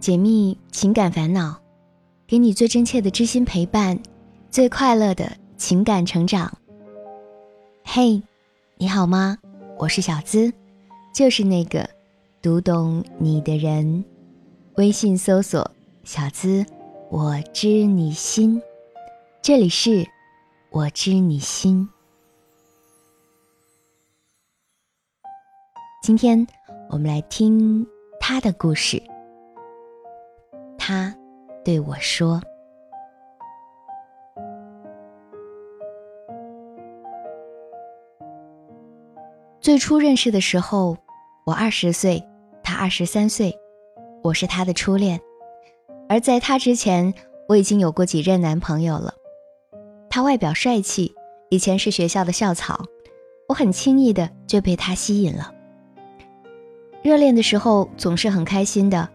解密情感烦恼，给你最真切的知心陪伴，最快乐的情感成长。嘿，你好吗？我是小资，就是那个读懂你的人。微信搜索“小资”，我知你心。这里是“我知你心”。今天我们来听他的故事。他对我说：“最初认识的时候，我二十岁，他二十三岁，我是他的初恋。而在他之前，我已经有过几任男朋友了。他外表帅气，以前是学校的校草，我很轻易的就被他吸引了。热恋的时候总是很开心的。”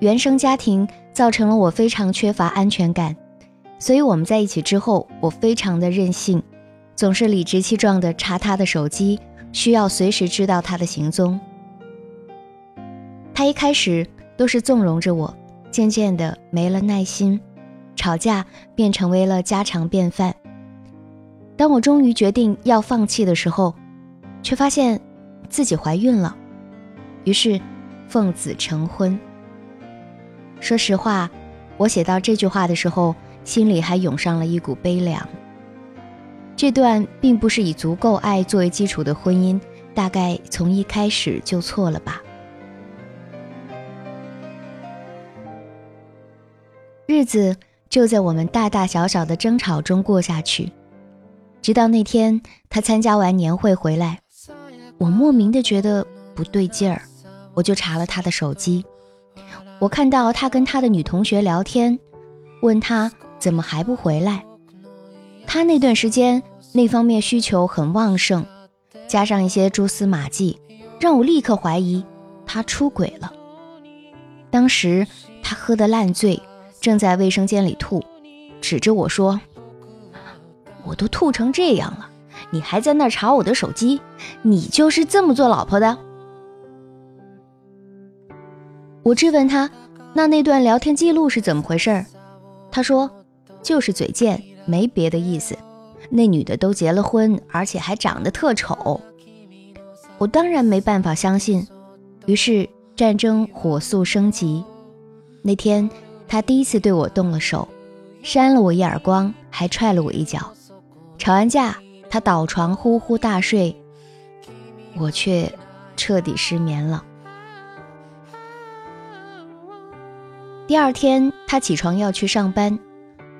原生家庭造成了我非常缺乏安全感，所以我们在一起之后，我非常的任性，总是理直气壮的查他的手机，需要随时知道他的行踪。他一开始都是纵容着我，渐渐的没了耐心，吵架便成为了家常便饭。当我终于决定要放弃的时候，却发现自己怀孕了，于是奉子成婚。说实话，我写到这句话的时候，心里还涌上了一股悲凉。这段并不是以足够爱作为基础的婚姻，大概从一开始就错了吧。日子就在我们大大小小的争吵中过下去，直到那天他参加完年会回来，我莫名的觉得不对劲儿，我就查了他的手机。我看到他跟他的女同学聊天，问他怎么还不回来。他那段时间那方面需求很旺盛，加上一些蛛丝马迹，让我立刻怀疑他出轨了。当时他喝得烂醉，正在卫生间里吐，指着我说：“我都吐成这样了，你还在那查我的手机，你就是这么做老婆的？”我质问他，那那段聊天记录是怎么回事？他说，就是嘴贱，没别的意思。那女的都结了婚，而且还长得特丑。我当然没办法相信，于是战争火速升级。那天他第一次对我动了手，扇了我一耳光，还踹了我一脚。吵完架，他倒床呼呼大睡，我却彻底失眠了。第二天，他起床要去上班，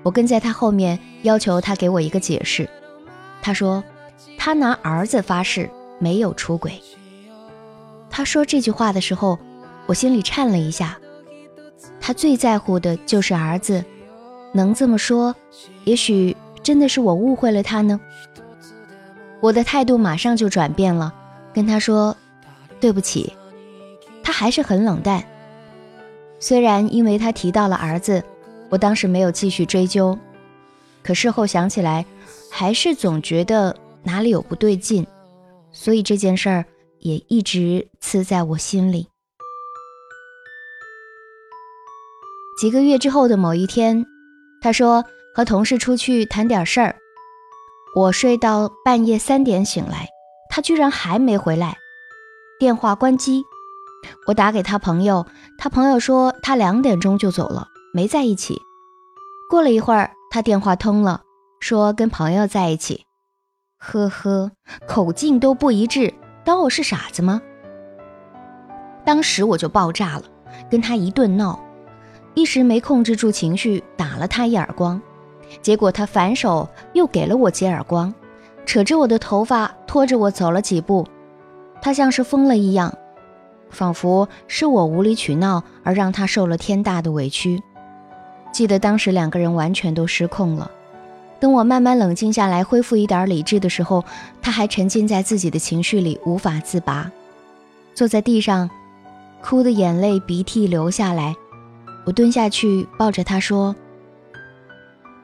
我跟在他后面，要求他给我一个解释。他说，他拿儿子发誓没有出轨。他说这句话的时候，我心里颤了一下。他最在乎的就是儿子，能这么说，也许真的是我误会了他呢。我的态度马上就转变了，跟他说对不起。他还是很冷淡。虽然因为他提到了儿子，我当时没有继续追究，可事后想起来，还是总觉得哪里有不对劲，所以这件事儿也一直刺在我心里。几个月之后的某一天，他说和同事出去谈点事儿，我睡到半夜三点醒来，他居然还没回来，电话关机。我打给他朋友，他朋友说他两点钟就走了，没在一起。过了一会儿，他电话通了，说跟朋友在一起。呵呵，口径都不一致，当我是傻子吗？当时我就爆炸了，跟他一顿闹，一时没控制住情绪，打了他一耳光。结果他反手又给了我几耳光，扯着我的头发，拖着我走了几步，他像是疯了一样。仿佛是我无理取闹而让他受了天大的委屈。记得当时两个人完全都失控了。等我慢慢冷静下来，恢复一点理智的时候，他还沉浸在自己的情绪里无法自拔，坐在地上，哭的眼泪鼻涕流下来。我蹲下去抱着他说：“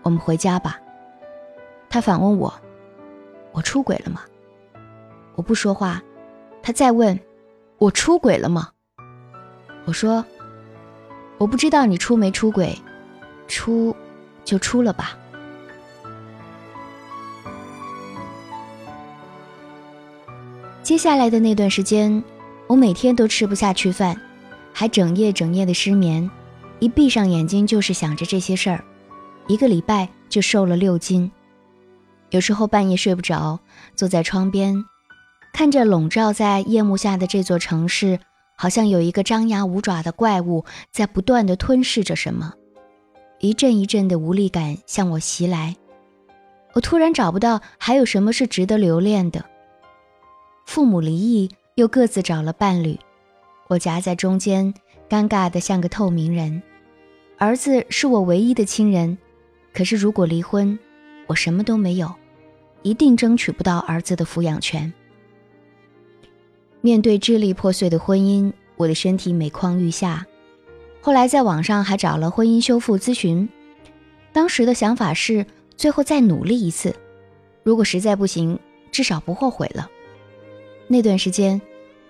我们回家吧。”他反问我：“我出轨了吗？”我不说话。他再问。我出轨了吗？我说，我不知道你出没出轨，出就出了吧。接下来的那段时间，我每天都吃不下去饭，还整夜整夜的失眠，一闭上眼睛就是想着这些事儿，一个礼拜就瘦了六斤。有时候半夜睡不着，坐在窗边，看着笼罩在夜幕下的这座城市，好像有一个张牙舞爪的怪物在不断的吞噬着什么，一阵一阵的无力感向我袭来，我突然找不到还有什么是值得留恋的。父母离异，又各自找了伴侣，我夹在中间，尴尬的像个透明人。儿子是我唯一的亲人，可是如果离婚，我什么都没有，一定争取不到儿子的抚养权。面对支离破碎的婚姻，我的身体每况愈下。后来在网上还找了婚姻修复咨询，当时的想法是最后再努力一次，如果实在不行，至少不后悔了。那段时间，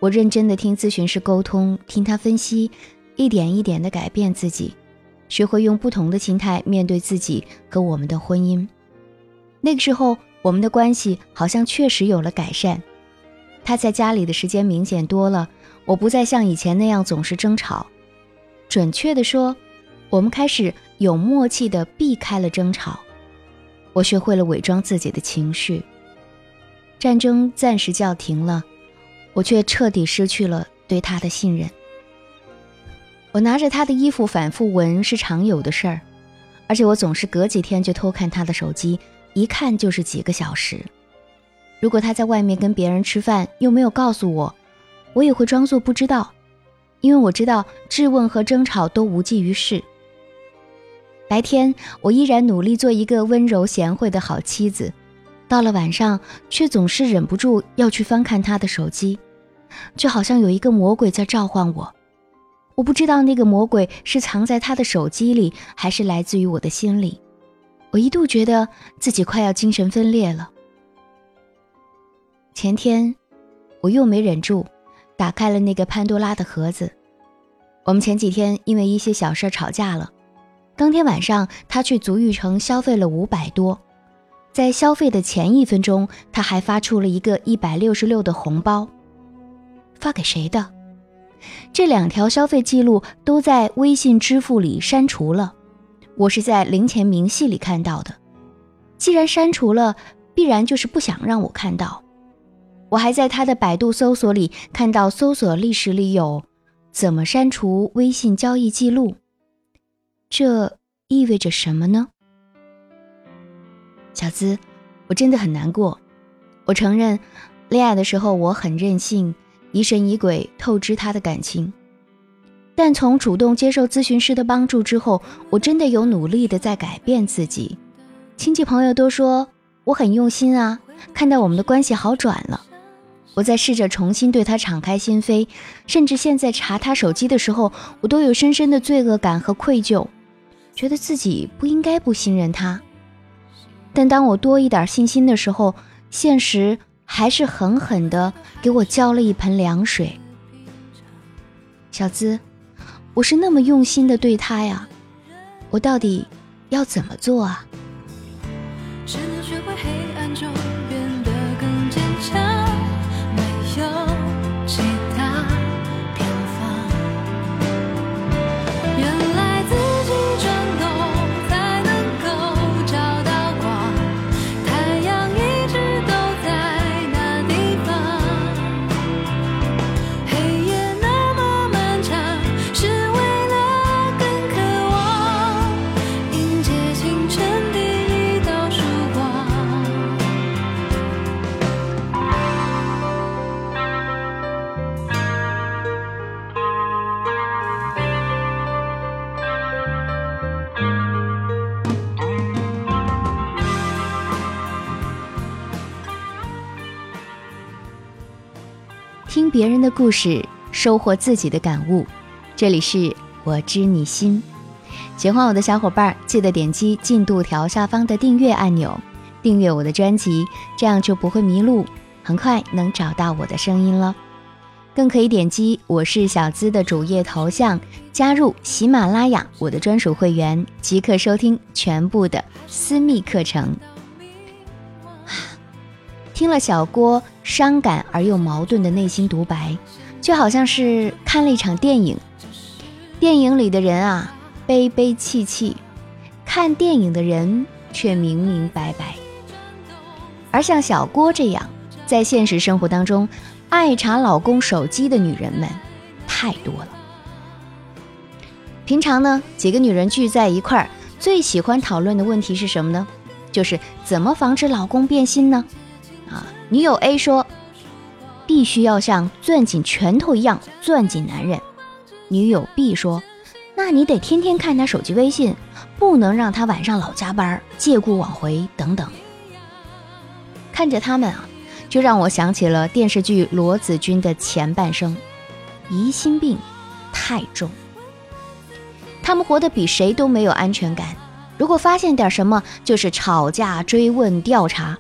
我认真的听咨询师沟通，听他分析，一点一点的改变自己，学会用不同的心态面对自己和我们的婚姻。那个时候，我们的关系好像确实有了改善。他在家里的时间明显多了，我不再像以前那样总是争吵。准确的说，我们开始有默契的避开了争吵。我学会了伪装自己的情绪。战争暂时叫停了，我却彻底失去了对他的信任。我拿着他的衣服反复闻是常有的事儿，而且我总是隔几天就偷看他的手机，一看就是几个小时。如果他在外面跟别人吃饭又没有告诉我，我也会装作不知道，因为我知道质问和争吵都无济于事。白天我依然努力做一个温柔贤惠的好妻子。到了晚上，却总是忍不住要去翻看他的手机，就好像有一个魔鬼在召唤我。我不知道那个魔鬼是藏在他的手机里，还是来自于我的心里。我一度觉得自己快要精神分裂了。前天，我又没忍住，打开了那个潘多拉的盒子。我们前几天因为一些小事吵架了，当天晚上他去足浴城消费了五百多。在消费的前一分钟，他还发出了一个一百六十六的红包，发给谁的？这两条消费记录都在微信支付里删除了，我是在零钱明细里看到的。既然删除了，必然就是不想让我看到。我还在他的百度搜索里看到搜索历史里有“怎么删除微信交易记录”，这意味着什么呢？小资，我真的很难过。我承认，恋爱的时候我很任性，疑神疑鬼，透支他的感情。但从主动接受咨询师的帮助之后，我真的有努力的在改变自己。亲戚朋友都说我很用心啊，看到我们的关系好转了。我在试着重新对他敞开心扉，甚至现在查他手机的时候，我都有深深的罪恶感和愧疚，觉得自己不应该不信任他。但当我多一点信心的时候，现实还是狠狠的给我浇了一盆凉水。小资，我是那么用心的对他呀，我到底要怎么做啊？听别人的故事，收获自己的感悟。这里是我知你心，喜欢我的小伙伴记得点击进度条下方的订阅按钮，订阅我的专辑，这样就不会迷路，很快能找到我的声音了。更可以点击我是小资的主页头像，加入喜马拉雅我的专属会员，即刻收听全部的私密课程。听了小郭伤感而又矛盾的内心独白，就好像是看了一场电影。电影里的人啊，悲悲戚戚；看电影的人却明明白白。而像小郭这样，在现实生活当中。爱查老公手机的女人们太多了。平常呢，几个女人聚在一块儿，最喜欢讨论的问题是什么呢？就是怎么防止老公变心呢？女友 A 说，必须要像攥紧拳头一样攥紧男人。女友 B 说，那你得天天看他手机微信，不能让他晚上老加班，借故挽回等等。看着他们啊。就让我想起了电视剧《罗子君》的前半生，疑心病太重。他们活得比谁都没有安全感。如果发现点什么，就是吵架、追问、调查；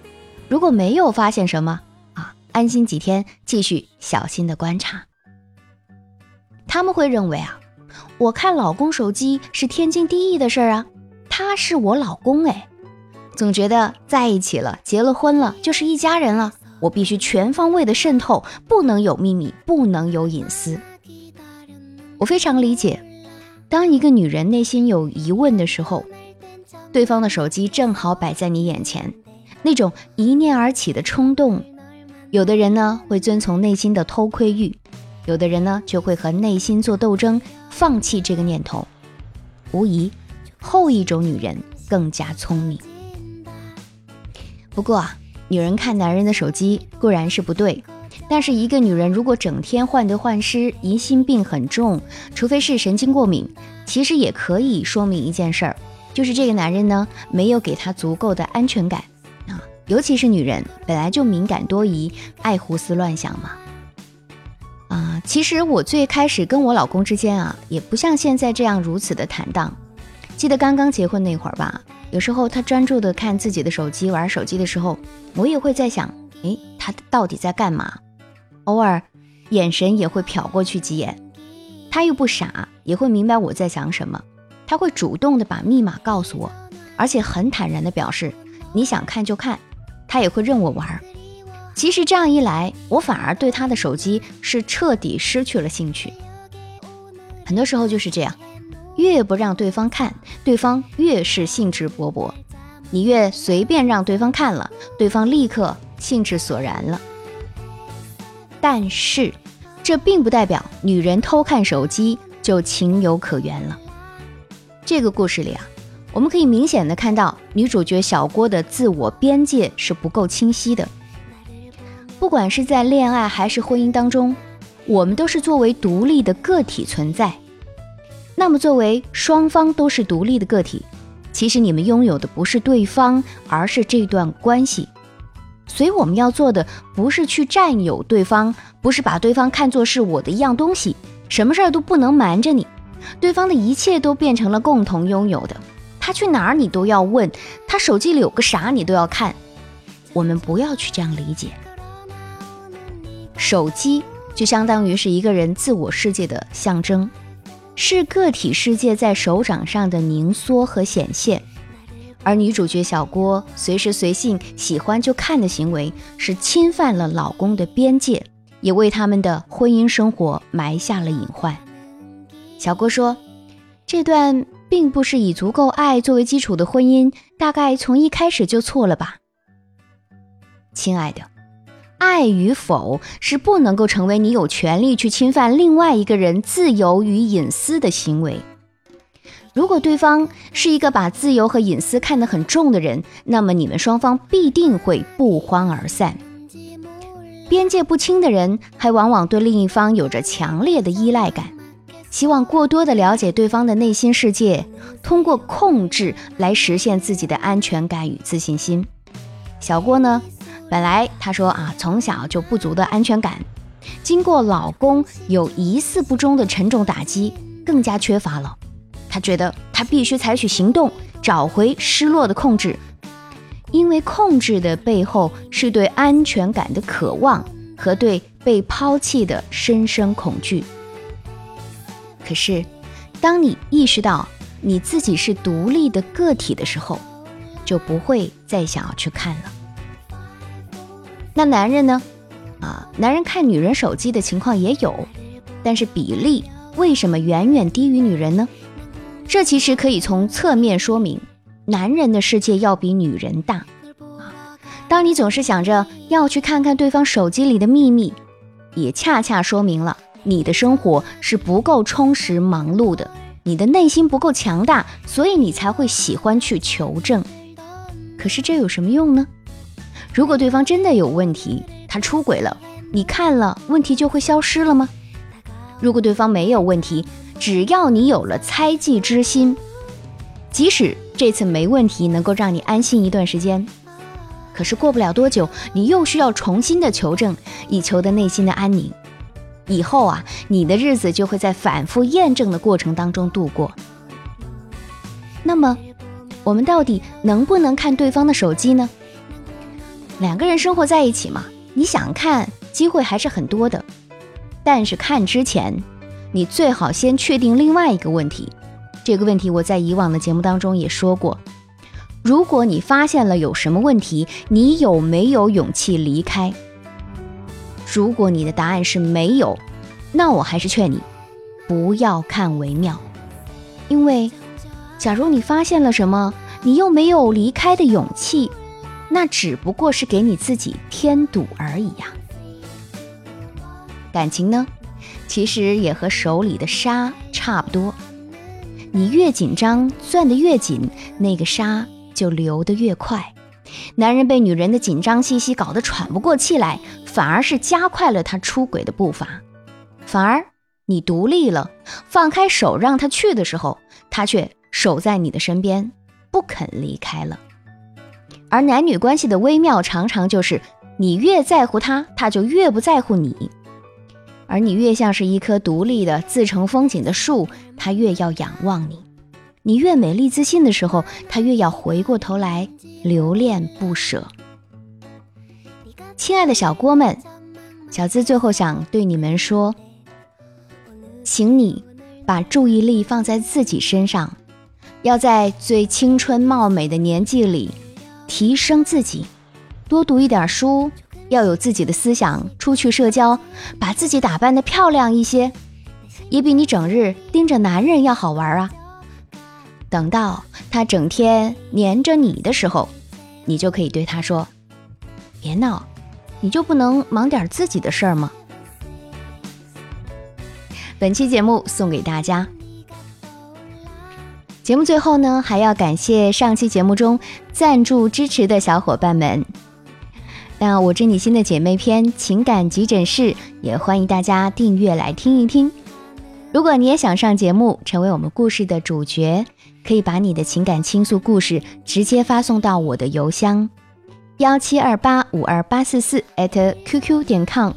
如果没有发现什么，啊，安心几天，继续小心的观察。他们会认为啊，我看老公手机是天经地义的事儿啊，他是我老公哎，总觉得在一起了、结了婚了就是一家人了。我必须全方位的渗透，不能有秘密，不能有隐私。我非常理解，当一个女人内心有疑问的时候，对方的手机正好摆在你眼前，那种一念而起的冲动，有的人呢会遵从内心的偷窥欲，有的人呢就会和内心做斗争，放弃这个念头。无疑，后一种女人更加聪明。不过啊。女人看男人的手机固然是不对，但是一个女人如果整天患得患失、疑心病很重，除非是神经过敏，其实也可以说明一件事儿，就是这个男人呢没有给她足够的安全感。尤其是女人本来就敏感多疑、爱胡思乱想嘛。啊，其实我最开始跟我老公之间啊，也不像现在这样如此的坦荡。记得刚刚结婚那会儿吧。有时候他专注的看自己的手机，玩手机的时候，我也会在想，诶，他到底在干嘛？偶尔眼神也会瞟过去几眼。他又不傻，也会明白我在想什么。他会主动的把密码告诉我，而且很坦然的表示，你想看就看。他也会任我玩。其实这样一来，我反而对他的手机是彻底失去了兴趣。很多时候就是这样。越不让对方看，对方越是兴致勃勃；你越随便让对方看了，对方立刻兴致索然了。但是，这并不代表女人偷看手机就情有可原了。这个故事里啊，我们可以明显的看到女主角小郭的自我边界是不够清晰的。不管是在恋爱还是婚姻当中，我们都是作为独立的个体存在。那么，作为双方都是独立的个体，其实你们拥有的不是对方，而是这段关系。所以，我们要做的不是去占有对方，不是把对方看作是我的一样东西，什么事儿都不能瞒着你。对方的一切都变成了共同拥有的，他去哪儿你都要问，他手机里有个啥你都要看。我们不要去这样理解，手机就相当于是一个人自我世界的象征。是个体世界在手掌上的凝缩和显现，而女主角小郭随时随性喜欢就看的行为，是侵犯了老公的边界，也为他们的婚姻生活埋下了隐患。小郭说：“这段并不是以足够爱作为基础的婚姻，大概从一开始就错了吧，亲爱的。”爱与否是不能够成为你有权利去侵犯另外一个人自由与隐私的行为。如果对方是一个把自由和隐私看得很重的人，那么你们双方必定会不欢而散。边界不清的人，还往往对另一方有着强烈的依赖感，希望过多的了解对方的内心世界，通过控制来实现自己的安全感与自信心。小郭呢？本来他说啊，从小就不足的安全感，经过老公有疑似不忠的沉重打击，更加缺乏了。他觉得他必须采取行动，找回失落的控制，因为控制的背后是对安全感的渴望和对被抛弃的深深恐惧。可是，当你意识到你自己是独立的个体的时候，就不会再想要去看了。那男人呢？啊，男人看女人手机的情况也有，但是比例为什么远远低于女人呢？这其实可以从侧面说明，男人的世界要比女人大。当你总是想着要去看看对方手机里的秘密，也恰恰说明了你的生活是不够充实、忙碌的，你的内心不够强大，所以你才会喜欢去求证。可是这有什么用呢？如果对方真的有问题，他出轨了，你看了问题就会消失了吗？如果对方没有问题，只要你有了猜忌之心，即使这次没问题，能够让你安心一段时间，可是过不了多久，你又需要重新的求证，以求得内心的安宁。以后啊，你的日子就会在反复验证的过程当中度过。那么。我们到底能不能看对方的手机呢？两个人生活在一起嘛，你想看，机会还是很多的。但是看之前，你最好先确定另外一个问题。这个问题我在以往的节目当中也说过。如果你发现了有什么问题，你有没有勇气离开？如果你的答案是没有，那我还是劝你不要看为妙，因为。假如你发现了什么，你又没有离开的勇气，那只不过是给你自己添堵而已呀。感情呢，其实也和手里的沙差不多，你越紧张，攥得越紧，那个沙就流得越快。男人被女人的紧张气息搞得喘不过气来，反而是加快了他出轨的步伐。反而你独立了，放开手让他去的时候，他却。守在你的身边，不肯离开了。而男女关系的微妙，常常就是你越在乎他，他就越不在乎你；而你越像是一棵独立的、自成风景的树，他越要仰望你；你越美丽自信的时候，他越要回过头来留恋不舍。亲爱的小郭们，小资最后想对你们说，请你把注意力放在自己身上。要在最青春貌美的年纪里提升自己，多读一点书，要有自己的思想，出去社交，把自己打扮的漂亮一些，也比你整日盯着男人要好玩啊。等到他整天黏着你的时候，你就可以对他说：“别闹，你就不能忙点自己的事儿吗？”本期节目送给大家。节目最后呢，还要感谢上期节目中赞助支持的小伙伴们。那我知你心的姐妹篇情感急诊室也欢迎大家订阅来听一听。如果你也想上节目，成为我们故事的主角，可以把你的情感倾诉故事直接发送到我的邮箱幺七二八五二八四四 @QQ 点 com。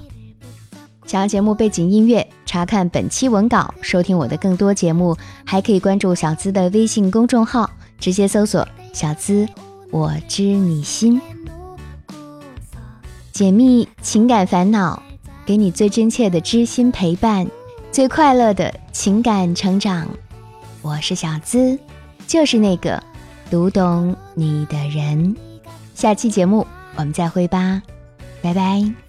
想要节目背景音乐，查看本期文稿，收听我的更多节目，还可以关注小资的微信公众号，直接搜索“小资我知你心”，解密情感烦恼，给你最真切的知心陪伴，最快乐的情感成长。我是小资，就是那个读懂你的人。下期节目我们再会吧，拜拜。